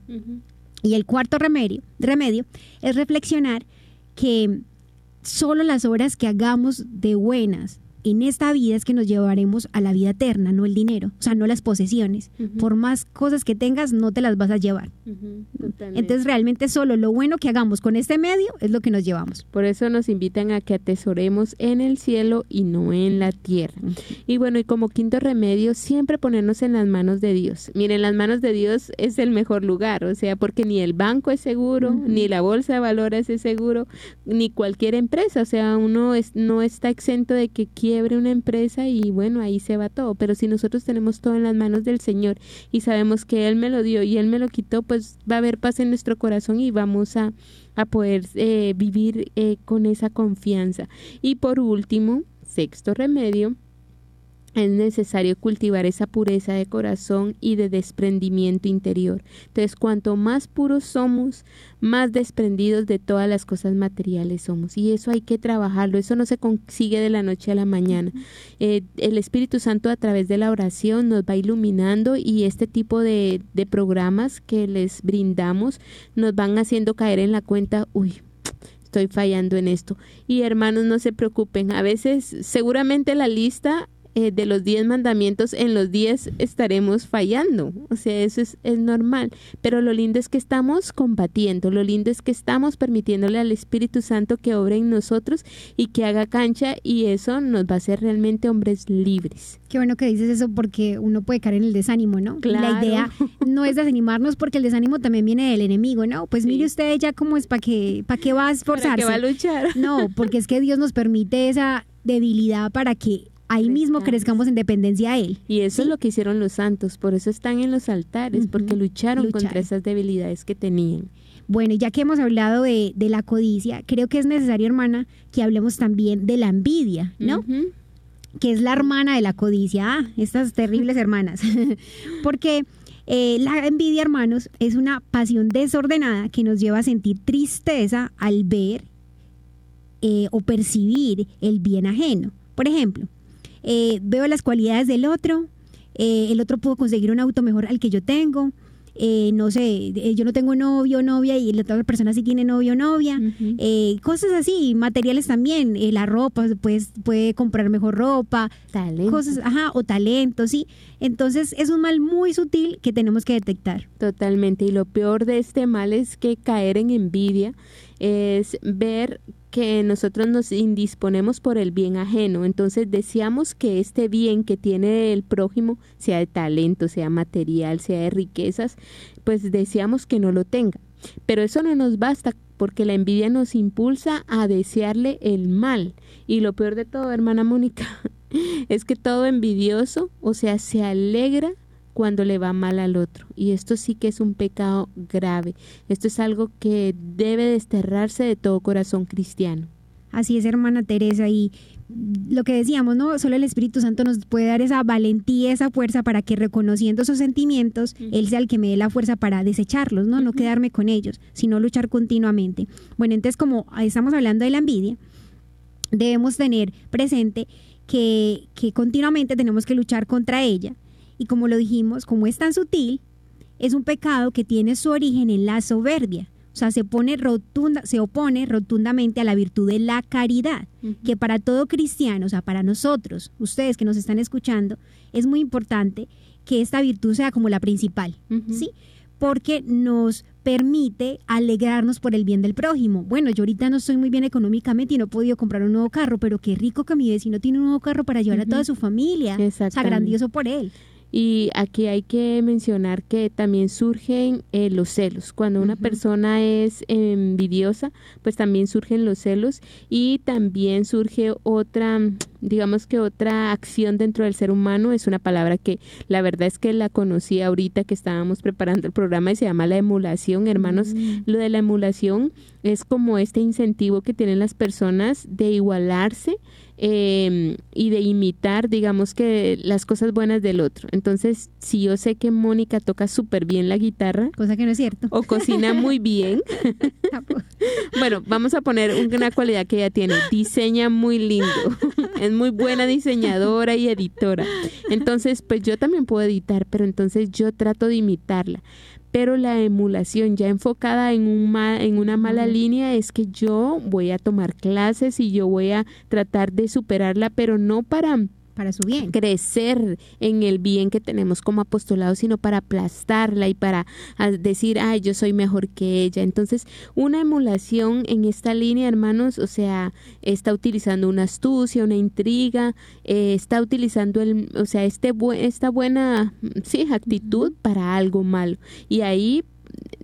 Y el cuarto remedio, remedio es reflexionar que solo las obras que hagamos de buenas en esta vida es que nos llevaremos a la vida eterna, no el dinero, o sea, no las posesiones. Por más cosas que tengas, no te las vas a llevar. Entonces, realmente solo lo bueno que hagamos con este medio es lo que nos llevamos. Por eso nos invitan a que atesoremos en el cielo y no en la tierra. Y bueno, y como quinto remedio, siempre ponernos en las manos de Dios. Miren, las manos de Dios es el mejor lugar, o sea, porque ni el banco es seguro, ni la bolsa de valores es seguro, ni cualquier empresa, o sea, uno es- no está exento de que quiebre una empresa y bueno, ahí se va todo. Pero si nosotros tenemos todo en las manos del Señor y sabemos que Él me lo dio y Él me lo quitó, pues va a haber paz en nuestro corazón y vamos a, a poder eh, vivir eh, con esa confianza. Y por último, sexto remedio, es necesario cultivar esa pureza de corazón y de desprendimiento interior. Entonces, cuanto más puros somos, más desprendidos de todas las cosas materiales somos. Y eso hay que trabajarlo, eso no se consigue de la noche a la mañana. Eh, el Espíritu Santo a través de la oración nos va iluminando y este tipo de, de programas que les brindamos nos van haciendo caer en la cuenta, uy, estoy fallando en esto. Y hermanos, no se preocupen, a veces seguramente la lista eh, de los diez mandamientos, en los diez estaremos fallando. O sea, eso es, es normal. Pero lo lindo es que estamos combatiendo, lo lindo es que estamos permitiéndole al Espíritu Santo que obre en nosotros y que haga cancha y eso nos va a hacer realmente hombres libres. Qué bueno que dices eso porque uno puede caer en el desánimo, ¿no? Y La Claro. idea no es desanimarnos porque el desánimo también viene del enemigo, ¿no? Pues Sí. mire usted ya cómo es para qué, para qué va a ¿Para esforzarse. qué va a luchar? No, porque es que Dios nos permite esa debilidad para que ahí mismo Crezcamos. en dependencia a Él. Y eso es lo que hicieron los santos, por eso están en los altares, porque lucharon contra esas debilidades que tenían. Bueno, y ya que hemos hablado de, de la codicia, creo que es necesario, hermana, que hablemos también de la envidia, ¿no? Que es la hermana de la codicia. Ah, estas terribles (laughs) hermanas. (laughs) Porque eh, la envidia, hermanos, es una pasión desordenada que nos lleva a sentir tristeza al ver eh, o percibir el bien ajeno. Por ejemplo, eh, veo las cualidades del otro, eh, el otro pudo conseguir un auto mejor al que yo tengo. eh, no sé, eh, yo no tengo novio o novia y la otra persona sí tiene novio o novia. Eh, cosas así, materiales también, eh, la ropa, pues puede comprar mejor ropa, Talento. cosas, ajá, o talento, sí. Entonces es un mal muy sutil que tenemos que detectar. Totalmente. Y lo peor de este mal es que caer en envidia es ver que nosotros nos indisponemos por el bien ajeno. Entonces deseamos que este bien que tiene el prójimo, sea de talento, sea material, sea de riquezas, pues deseamos que no lo tenga. Pero eso no nos basta porque la envidia nos impulsa a desearle el mal. Y lo peor de todo, hermana Mónica, (laughs) es que todo envidioso, o sea, se alegra cuando le va mal al otro. Y esto sí que es un pecado grave. Esto es algo que debe desterrarse de todo corazón cristiano. Así es, hermana Teresa, y lo que decíamos, ¿no? Solo el Espíritu Santo nos puede dar esa valentía, esa fuerza para que reconociendo esos sentimientos. Él sea el que me dé la fuerza para desecharlos, ¿no? No quedarme con ellos, sino luchar continuamente. Bueno, entonces como estamos hablando de la envidia, debemos tener presente que, que continuamente tenemos que luchar contra ella. Y como lo dijimos, como es tan sutil, es un pecado que tiene su origen en la soberbia. O sea, se, pone rotunda, se opone rotundamente a la virtud de la caridad, que para todo cristiano, o sea, para nosotros, ustedes que nos están escuchando, es muy importante que esta virtud sea como la principal. ¿sí? Porque nos permite alegrarnos por el bien del prójimo. Bueno, yo ahorita no estoy muy bien económicamente y no he podido comprar un nuevo carro, pero qué rico que mi vecino tiene un nuevo carro para llevar a toda su familia. O sea, grandioso por él. Y aquí hay que mencionar que también surgen eh, los celos. Cuando una persona es envidiosa, pues también surgen los celos y también surge otra, digamos que otra acción dentro del ser humano. Es una palabra que la verdad es que la conocí ahorita que estábamos preparando el programa y se llama la emulación. Hermanos, Mm. lo de la emulación es como este incentivo que tienen las personas de igualarse eh, y de imitar, digamos que las cosas buenas del otro. Entonces, si yo sé que Mónica toca súper bien la guitarra Cosa que no es cierto. o cocina muy bien, (laughs) bueno, vamos a poner una cualidad que ella tiene, diseña muy lindo, es muy buena diseñadora y editora. Entonces, pues yo también puedo editar, pero entonces yo trato de imitarla. Pero la emulación ya enfocada en, un ma- en una mala línea es que yo voy a tomar clases y yo voy a tratar de superarla, pero no para para su bien. crecer en el bien que tenemos como apostolado, sino para aplastarla y para ah, decir, ay, yo soy mejor que ella. Entonces, una emulación en esta línea, hermanos, o sea, está utilizando una astucia, una intriga, eh, está utilizando el, o sea, este bu- esta buena, mm, sí, actitud para algo malo. Y ahí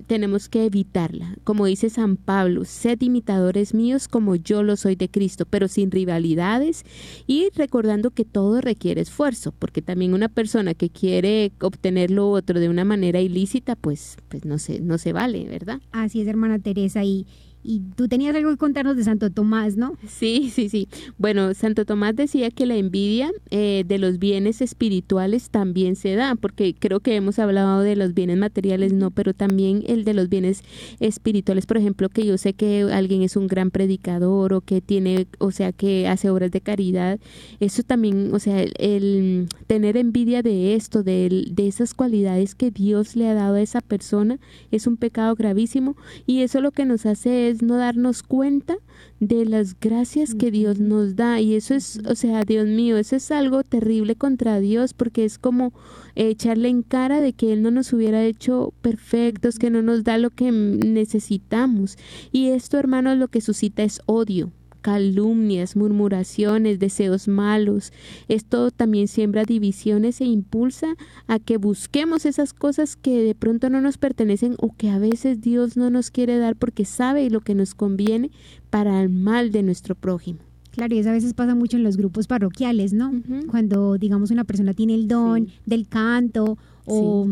tenemos que evitarla. Como dice San Pablo, sed imitadores míos como yo lo soy de Cristo, pero sin rivalidades y recordando que todo requiere esfuerzo, porque también una persona que quiere obtener lo otro de una manera ilícita, pues, pues no se, no se vale, ¿verdad? Así es, hermana Teresa. Y, y tú tenías algo que contarnos de Santo Tomás, ¿no? Sí, sí, sí. Bueno, Santo Tomás decía que la envidia eh, de los bienes espirituales también se da, porque creo que hemos hablado de los bienes materiales, no, pero también el de los bienes espirituales, por ejemplo, que yo sé que alguien es un gran predicador o que tiene, o sea, que hace obras de caridad, eso también, o sea, el, tener envidia de esto, de esas cualidades que Dios le ha dado a esa persona, es un pecado gravísimo y eso lo que nos hace es no darnos cuenta de las gracias que Dios nos da. Y eso es, o sea, Dios mío, eso es algo terrible contra Dios porque es como echarle en cara de que Él no nos hubiera hecho perfectos, que no nos da lo que necesitamos. Y esto, hermanos, lo que suscita es odio calumnias, murmuraciones, deseos malos. Esto también siembra divisiones e impulsa a que busquemos esas cosas que de pronto no nos pertenecen o que a veces Dios no nos quiere dar porque sabe lo que nos conviene para el mal de nuestro prójimo. Claro, y eso a veces pasa mucho en los grupos parroquiales, ¿no? Cuando, digamos, una persona tiene el don del canto o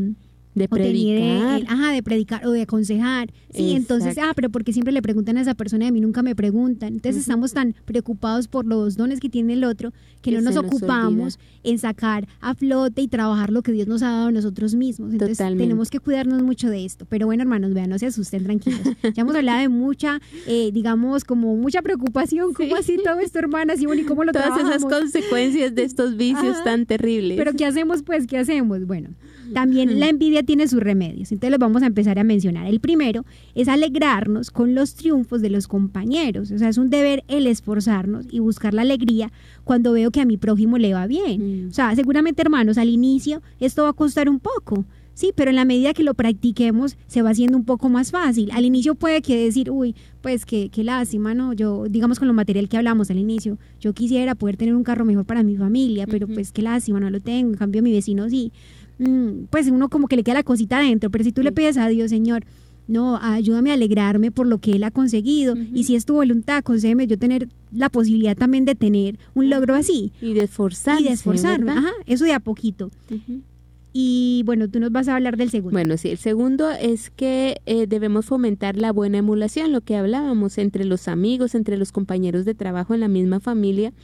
de predicar. ajá, de predicar o de aconsejar. Sí, entonces, ah, pero porque siempre le preguntan a esa persona y a mí nunca me preguntan. Entonces estamos tan preocupados por los dones que tiene el otro que, no nos ocupamos en sacar a flote y trabajar lo que Dios nos ha dado a nosotros mismos. Entonces tenemos que cuidarnos mucho de esto. Pero bueno, hermanos, vean, no se asusten, tranquilos. Ya hemos hablado de mucha, eh, digamos, como mucha preocupación. ¿Cómo así todo esto, hermanas? Y bueno, ¿y cómo lo Todas esas consecuencias de estos vicios tan terribles. Pero ¿qué hacemos pues? ¿Qué hacemos? Bueno, también la envidia tiene sus remedios, entonces los vamos a empezar a mencionar. El primero es alegrarnos con los triunfos de los compañeros, o sea, es un deber el esforzarnos y buscar la alegría cuando veo que a mi prójimo le va bien. Mm. O sea, seguramente hermanos, al inicio esto va a costar un poco, Sí, pero en la medida que lo practiquemos se va haciendo un poco más fácil. Al inicio puede que decir, uy, pues qué, qué lástima, ¿no? Yo, digamos con lo material que hablamos al inicio, yo quisiera poder tener un carro mejor para mi familia, pero pues qué lástima, no lo tengo, en cambio mi vecino sí. Mm, pues uno como que le queda la cosita adentro, pero si tú le pides a Dios, Señor, no, ayúdame a alegrarme por lo que Él ha conseguido, y si es tu voluntad, concédeme yo tener la posibilidad también de tener un logro así. Y de esforzarme. Y de esforzarme, ajá, eso de a poquito. Y bueno, tú nos vas a hablar del segundo. Bueno, sí, el segundo es que eh, debemos fomentar la buena emulación, lo que hablábamos entre los amigos, entre los compañeros de trabajo en la misma familia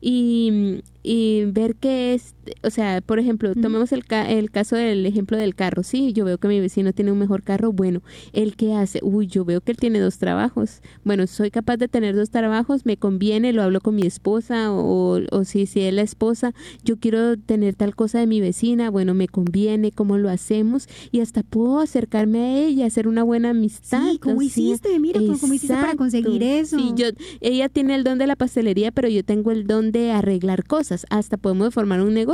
y, y ver qué es, o sea, por ejemplo, tomemos el, el caso del ejemplo del carro, sí, yo veo que mi vecino tiene un mejor carro, bueno, ¿el qué hace? Uy, yo veo que él tiene dos trabajos, bueno, soy capaz de tener dos trabajos, me conviene, lo hablo con mi esposa o, o si, si es la esposa, yo quiero tener tal cosa de mi vecina, bueno, me conviene, ¿cómo lo hacemos? Y hasta puedo acercarme a ella, hacer una buena amistad. Sí, ¿cómo hiciste? Mira, ¿cómo hiciste para conseguir eso? Sí, yo, ella tiene el don de la pastelería, pero yo tengo el don de arreglar cosas, hasta podemos formar un negocio.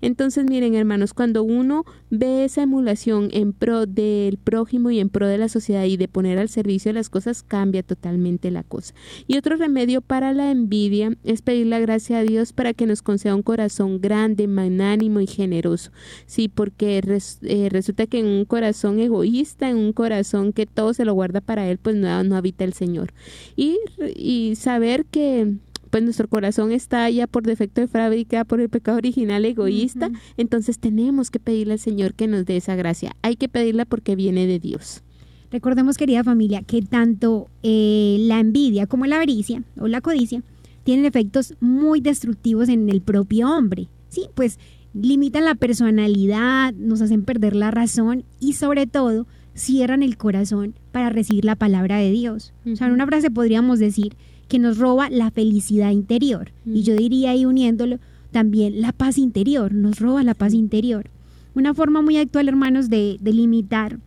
Entonces, miren, hermanos, cuando uno ve esa emulación en pro del prójimo y en pro de la sociedad y de poner al servicio de las cosas, cambia totalmente la cosa. Y otro remedio para la envidia es pedir la gracia a Dios para que nos conceda un corazón grande, magnánimo y generoso. Sí, porque eh, resulta que en un corazón egoísta, en un corazón que todo se lo guarda para él, pues no, no habita el Señor. Y, y saber que pues nuestro corazón está ya por defecto de fábrica, por el pecado original egoísta, entonces tenemos que pedirle al Señor que nos dé esa gracia. Hay que pedirla porque viene de Dios. Recordemos, querida familia, que tanto eh, la envidia como la avaricia o la codicia tienen efectos muy destructivos en el propio hombre. Sí, pues limitan la personalidad, nos hacen perder la razón y sobre todo cierran el corazón para recibir la palabra de Dios. O sea, en una frase podríamos decir que nos roba la felicidad interior. Y yo diría ahí uniéndolo también la paz interior, nos roba la paz interior. Una forma muy actual, hermanos, de, limitar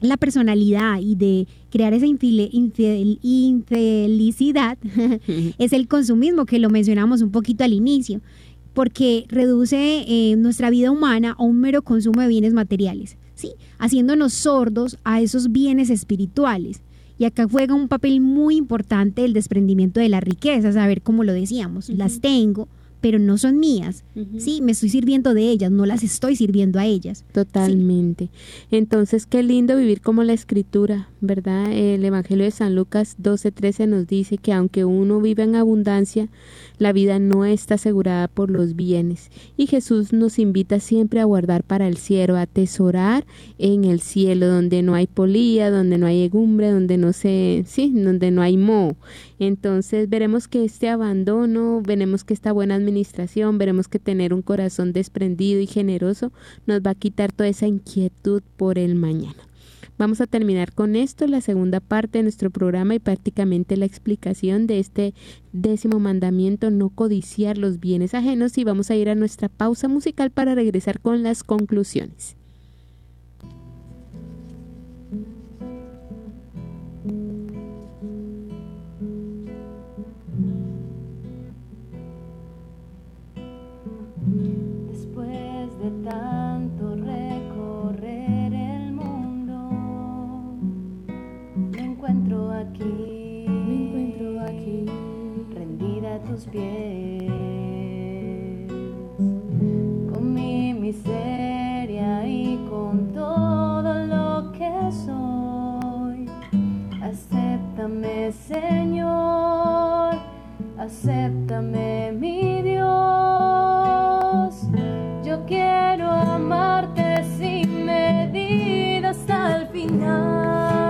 la personalidad y de crear esa infelicidad (laughs) es el consumismo, que lo mencionamos un poquito al inicio, porque reduce eh, nuestra vida humana a un mero consumo de bienes materiales, ¿sí? haciéndonos sordos a esos bienes espirituales. Y acá juega un papel muy importante el desprendimiento de las riquezas, a ver cómo lo decíamos, las tengo, pero no son mías. Sí, me estoy sirviendo de ellas, no las estoy sirviendo a ellas. Totalmente. Entonces, qué lindo vivir como la escritura, ¿verdad? El Evangelio de San Lucas 12:13 nos dice que aunque uno vive en abundancia, la vida no está asegurada por los bienes. Y Jesús nos invita siempre a guardar para el cielo, a atesorar en el cielo, donde no hay polía, donde no hay legumbre, donde no se, sí, donde no hay moho. Entonces veremos que este abandono, veremos que esta buena administración, veremos que tener un corazón desprendido y generoso nos va a quitar toda esa inquietud por el mañana. Vamos a terminar con esto, la segunda parte de nuestro programa y prácticamente la explicación de este décimo mandamiento, no codiciar los bienes ajenos y vamos a ir a nuestra pausa musical para regresar con las conclusiones. Después de aquí, me encuentro aquí, rendida a tus pies, con mi miseria y con todo lo que soy. Acéptame, Señor, acéptame, mi Dios. Yo quiero amarte sin medida hasta el final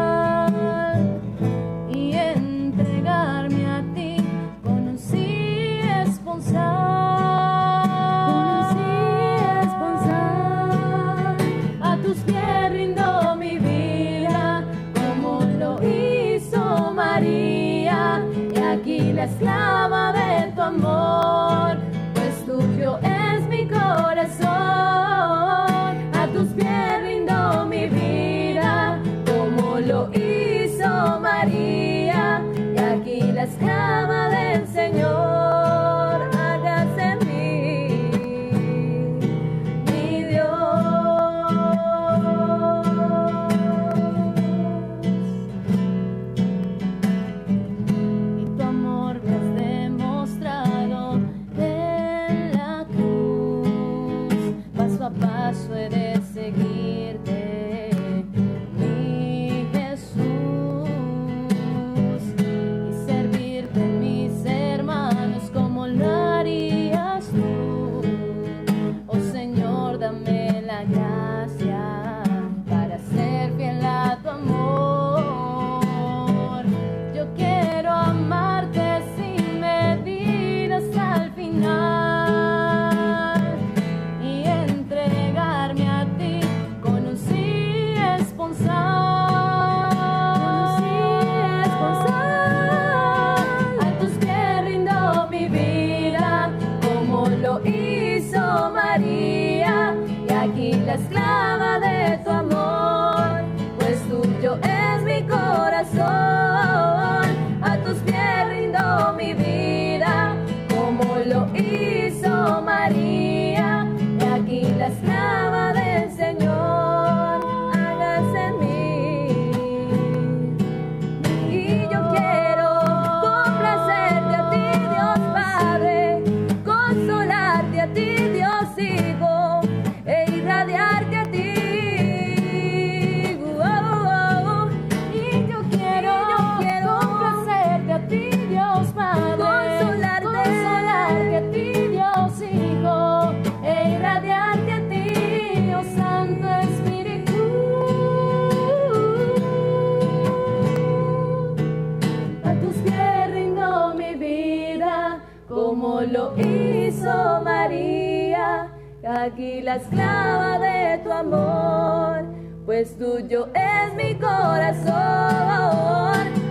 la esclava de tu amor, pues tuyo es mi corazón.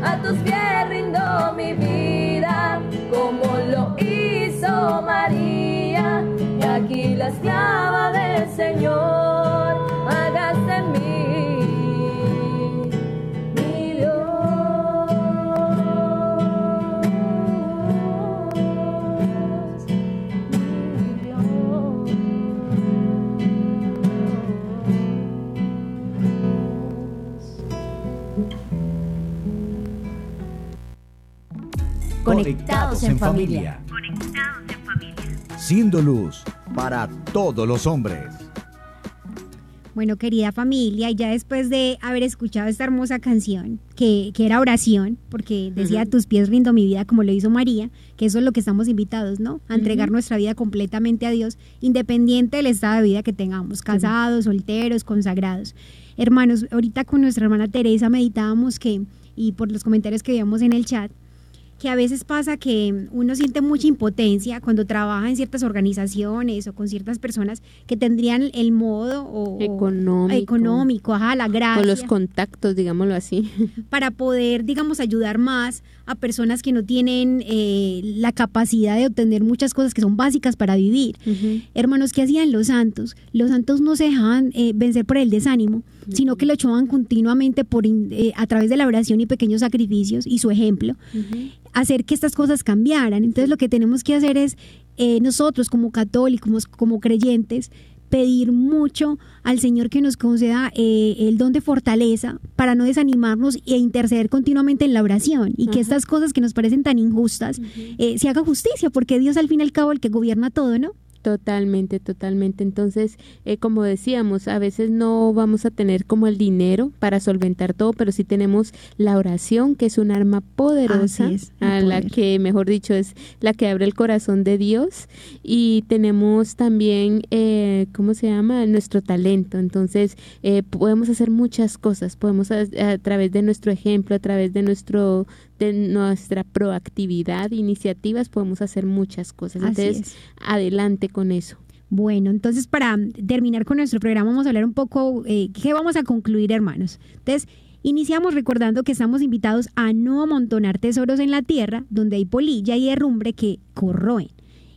A tus pies rindo mi vida, como lo hizo María. Y aquí la esclava del Señor, Conectados en familia. Siendo luz para todos los hombres. Bueno, querida familia, y ya después de haber escuchado esta hermosa canción, que, que era oración, porque decía a tus pies rindo mi vida como lo hizo María, que eso es lo que estamos invitados, ¿no? A entregar nuestra vida completamente a Dios, independiente del estado de vida que tengamos, casados, solteros, consagrados. Hermanos, ahorita con nuestra hermana Teresa meditábamos que, y por los comentarios que veíamos en el chat, que a veces pasa que uno siente mucha impotencia cuando trabaja en ciertas organizaciones o con ciertas personas que tendrían el modo o, Económico. económico, ajá, la gracia O los contactos, digámoslo así. (laughs) para poder, digamos, ayudar más a personas que no tienen eh, la capacidad de obtener muchas cosas que son básicas para vivir. Hermanos, ¿qué hacían los santos? Los santos no se dejaban eh, vencer por el desánimo, sino que lo echaban continuamente por, in- eh, a través de la oración y pequeños sacrificios y su ejemplo, hacer que estas cosas cambiaran. Entonces lo que tenemos que hacer es eh, nosotros como católicos, como creyentes, pedir mucho al Señor que nos conceda eh, el don de fortaleza para no desanimarnos e interceder continuamente en la oración y que estas cosas que nos parecen tan injustas eh, se haga justicia, porque Dios al fin y al cabo el que gobierna todo, ¿no? Totalmente, totalmente. Entonces, eh, como decíamos, a veces no vamos a tener como el dinero para solventar todo, pero sí tenemos la oración, que es un arma poderosa, es, a la que, mejor dicho, es la que abre el corazón de Dios. Y tenemos también, eh, ¿cómo se llama? Nuestro talento. Entonces, eh, podemos hacer muchas cosas. Podemos, a, a través de nuestro ejemplo, a través de nuestro de nuestra proactividad, iniciativas, podemos hacer muchas cosas. Así Entonces, es. adelante con eso. Bueno, entonces para terminar con nuestro programa vamos a hablar un poco, eh, ¿qué vamos a concluir hermanos? Entonces, iniciamos recordando que estamos invitados a no amontonar tesoros en la tierra donde hay polilla y herrumbre que corroen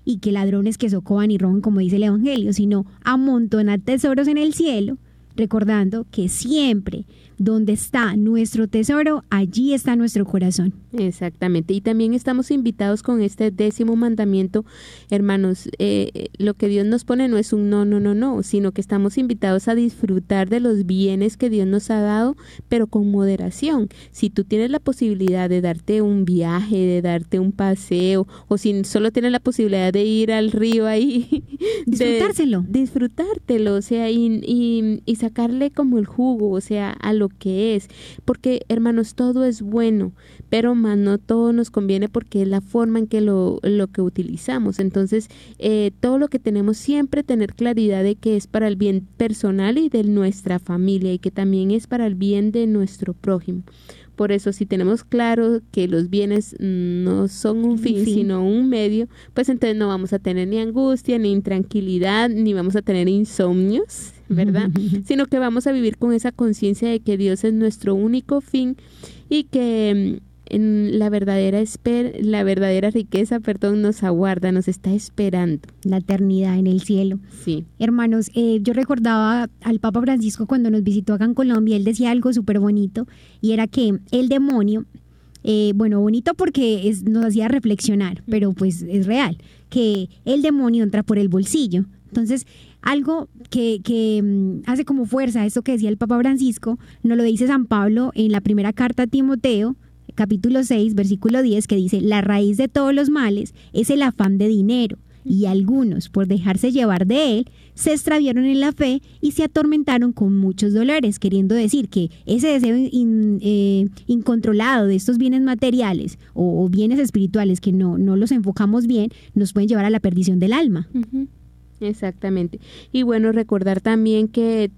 y que ladrones que socoban y roban como dice el Evangelio, sino amontonar tesoros en el cielo, recordando que siempre donde está nuestro tesoro, allí está nuestro corazón. Exactamente. Y también estamos invitados con este décimo mandamiento, hermanos. eh, lo que Dios nos pone no es un no, no, no, no, sino que estamos invitados a disfrutar de los bienes que Dios nos ha dado, pero con moderación. Si tú tienes la posibilidad de darte un viaje, de darte un paseo, o si solo tienes la posibilidad de ir al río ahí, (laughs) de- Disfrutárselo. disfrutártelo, o sea, y, y, y sacarle como el jugo, o sea, a lo que es. Porque, hermanos, todo es bueno, pero más no todo nos conviene porque es la forma en que lo, lo que utilizamos. Entonces, eh, todo lo que tenemos siempre tener claridad de que es para el bien personal y de nuestra familia y que también es para el bien de nuestro prójimo. Por eso, si tenemos claro que los bienes no son un fin, sino un medio, pues entonces no vamos a tener ni angustia, ni intranquilidad, ni vamos a tener insomnios, ¿verdad? (laughs) sino que vamos a vivir con esa conciencia de que Dios es nuestro único fin y que mm, en la verdadera esper la verdadera riqueza, perdón, nos aguarda, nos está esperando. La eternidad en el cielo. Sí. Hermanos, eh, yo recordaba al Papa Francisco cuando nos visitó acá en Colombia, él decía algo súper bonito y era que el demonio, eh, bueno, bonito porque es- nos hacía reflexionar, pero pues es real, que el demonio entra por el bolsillo. Entonces, algo que, que mm, hace como fuerza esto que decía el Papa Francisco, nos lo dice San Pablo en la primera carta a Timoteo, capítulo 6, versículo 10, que dice, la raíz de todos los males es el afán de dinero y algunos, por dejarse llevar de él, se extraviaron en la fe y se atormentaron con muchos dolores, queriendo decir que ese deseo in- eh, incontrolado de estos bienes materiales o, o bienes espirituales que no, no los enfocamos bien, nos pueden llevar a la perdición del alma. Exactamente. Y bueno, recordar también que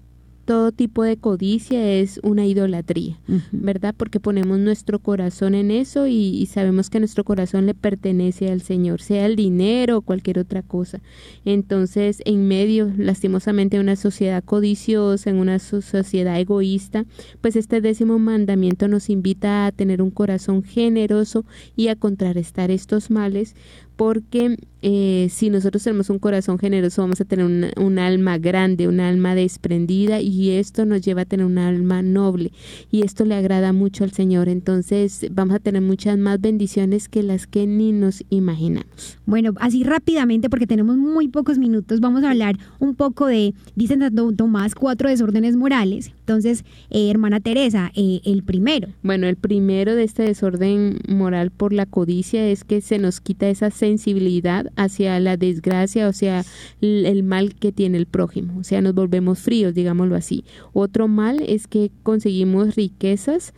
todo tipo de codicia es una idolatría. ¿verdad? Porque ponemos nuestro corazón en eso y, y sabemos que nuestro corazón le pertenece al Señor, sea el dinero o cualquier otra cosa. Entonces, en medio, lastimosamente, de una sociedad codiciosa, en una so- sociedad egoísta, pues este décimo mandamiento nos invita a tener un corazón generoso y a contrarrestar estos males, porque eh, si nosotros tenemos un corazón generoso vamos a tener una- un alma grande, un alma desprendida y esto nos lleva a tener un alma noble y esto le agrada mucho al Señor. Entonces vamos a tener muchas más bendiciones que las que ni nos imaginamos. Bueno, así rápidamente, porque tenemos muy pocos minutos, vamos a hablar un poco de, dicen Santo Tomás, cuatro desórdenes morales. Entonces, eh, hermana Teresa, eh, el primero. Bueno, el primero de este desorden moral por la codicia es que se nos quita esa sensibilidad hacia la desgracia, o sea, el mal que tiene el prójimo, o sea, nos volvemos fríos, digámoslo así. Otro mal es que conseguimos riquezas,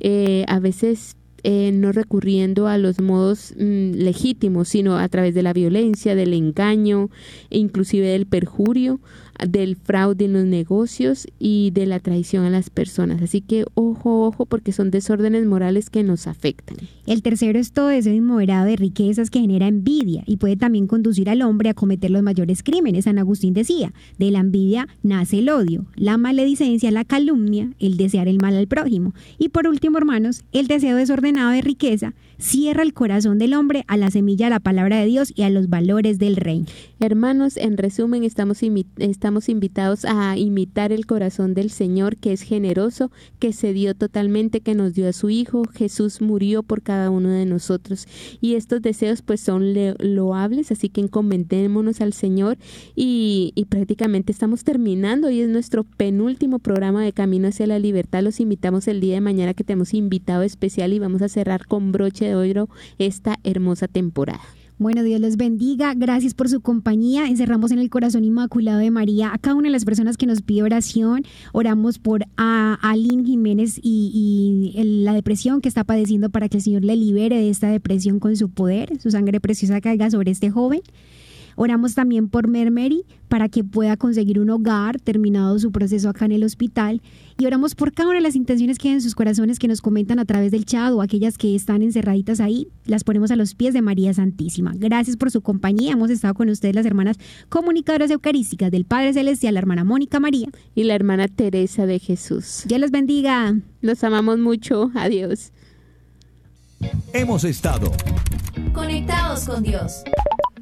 eh, a veces eh, no recurriendo a los modos mm, legítimos, sino a través de la violencia, del engaño, e inclusive del perjurio, del fraude en los negocios y de la traición a las personas. Así que ojo, ojo, porque son desórdenes morales que nos afectan. El tercero es todo deseo inmoderado de riquezas que genera envidia y puede también conducir al hombre a cometer los mayores crímenes. San Agustín decía, de la envidia nace el odio, la maledicencia, la calumnia, el desear el mal al prójimo. Y por último, hermanos, el deseo desordenado de riqueza cierra el corazón del hombre a la semilla de la palabra de Dios y a los valores del reino. Hermanos, en resumen, estamos, estamos invitados a imitar el corazón del Señor, que es generoso, que se dio totalmente, que nos dio a su Hijo. Jesús murió por cada uno de nosotros. Y estos deseos pues son loables, así que encomendémonos al Señor y, prácticamente estamos terminando. Y es nuestro penúltimo programa de Camino hacia la Libertad. Los invitamos el día de mañana que tenemos invitado especial y vamos a cerrar con broche de oro esta hermosa temporada. Bueno, Dios les bendiga. Gracias por su compañía. Encerramos en el corazón inmaculado de María a cada una de las personas que nos pide oración. Oramos por a Aline Jiménez y, la depresión que está padeciendo para que el Señor le libere de esta depresión con su poder. Su sangre preciosa caiga sobre este joven. Oramos también por Mermery para que pueda conseguir un hogar terminado su proceso acá en el hospital. Y oramos por cada una de las intenciones que hay en sus corazones que nos comentan a través del chat o aquellas que están encerraditas ahí. Las ponemos a los pies de María Santísima. Gracias por su compañía. Hemos estado con ustedes las hermanas comunicadoras eucarísticas del Padre Celestial, la hermana Mónica María. Y la hermana Teresa de Jesús. Dios los bendiga. Los amamos mucho. Adiós. Hemos estado conectados con Dios.